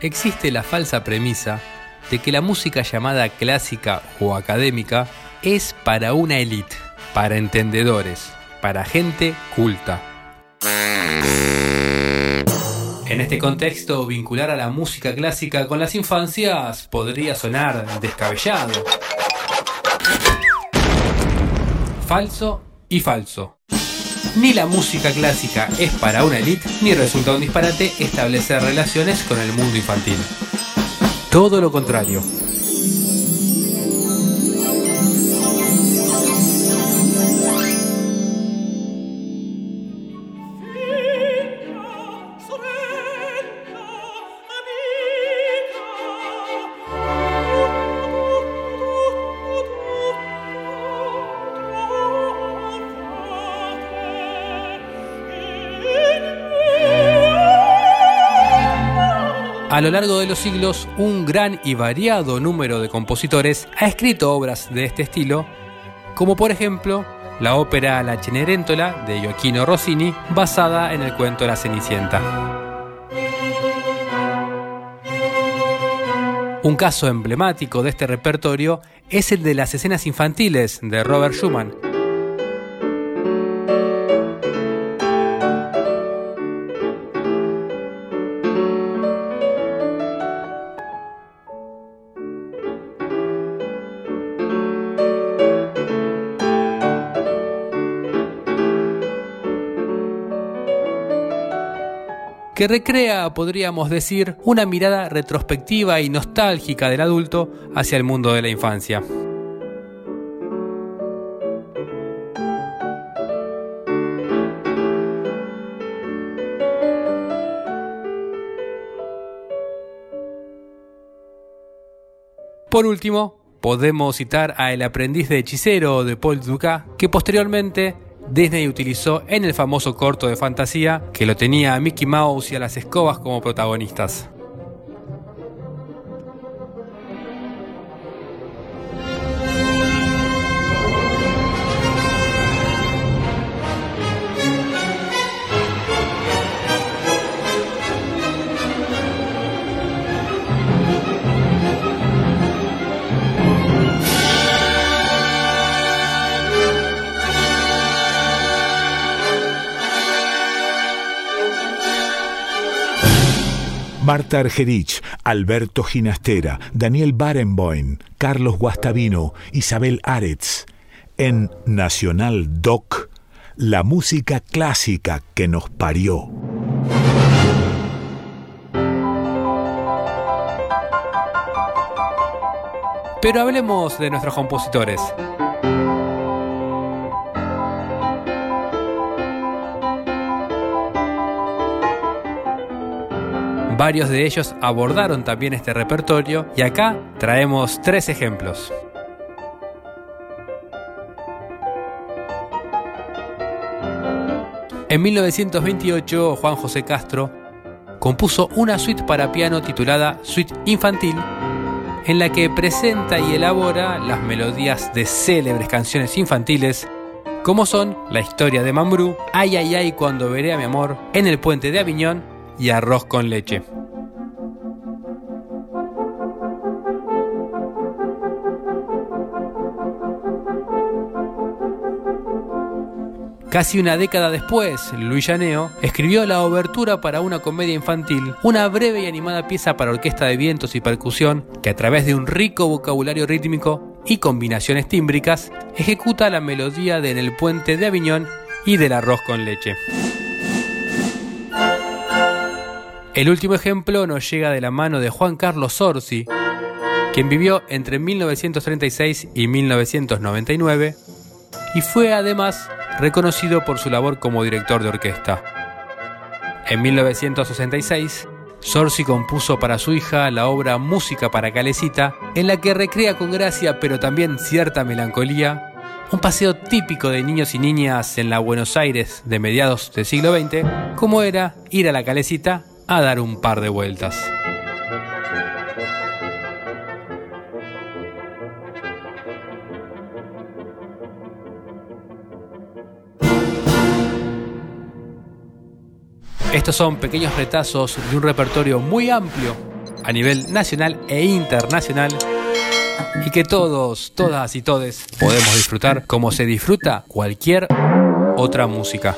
existe la falsa premisa de que la música llamada clásica o académica es para una élite, para entendedores, para gente culta. En este contexto, vincular a la música clásica con las infancias podría sonar descabellado. Falso y falso. Ni la música clásica es para una élite, ni resulta un disparate establecer relaciones con el mundo infantil. Todo lo contrario. A lo largo de los siglos, un gran y variado número de compositores ha escrito obras de este estilo, como por ejemplo la ópera La Cenerentola de Gioacchino Rossini, basada en el cuento La Cenicienta. Un caso emblemático de este repertorio es el de las escenas infantiles de Robert Schumann, que recrea, podríamos decir, una mirada retrospectiva y nostálgica del adulto hacia el mundo de la infancia. Por último, podemos citar a El aprendiz de hechicero de Paul Dukas, que posteriormente Disney utilizó en el famoso corto de fantasía que lo tenía a Mickey Mouse y a las escobas como protagonistas. Marta Argerich, Alberto Ginastera, Daniel Barenboim, Carlos Guastavino, Isabel Aretz. En Nacional Doc, la música clásica que nos parió. Pero hablemos de nuestros compositores. Varios de ellos abordaron también este repertorio y acá traemos tres ejemplos. En 1928, Juan José Castro compuso una suite para piano titulada Suite Infantil, en la que presenta y elabora las melodías de célebres canciones infantiles, como son La historia de Mambrú, Ay ay ay cuando veré a mi amor, En el puente de Aviñón y arroz con leche. Casi una década después, Luis Llaneo escribió la obertura para una comedia infantil, una breve y animada pieza para orquesta de vientos y percusión que a través de un rico vocabulario rítmico y combinaciones tímbricas ejecuta la melodía de En el puente de Aviñón y del arroz con leche. El último ejemplo nos llega de la mano de Juan Carlos Sorsi, quien vivió entre 1936 y 1999 y fue además reconocido por su labor como director de orquesta. En 1966, Sorsi compuso para su hija la obra Música para Calecita, en la que recrea con gracia pero también cierta melancolía un paseo típico de niños y niñas en la Buenos Aires de mediados del siglo XX, como era ir a la Calecita a dar un par de vueltas. Estos son pequeños retazos de un repertorio muy amplio a nivel nacional e internacional y que todos, todas y todes podemos disfrutar como se disfruta cualquier otra música.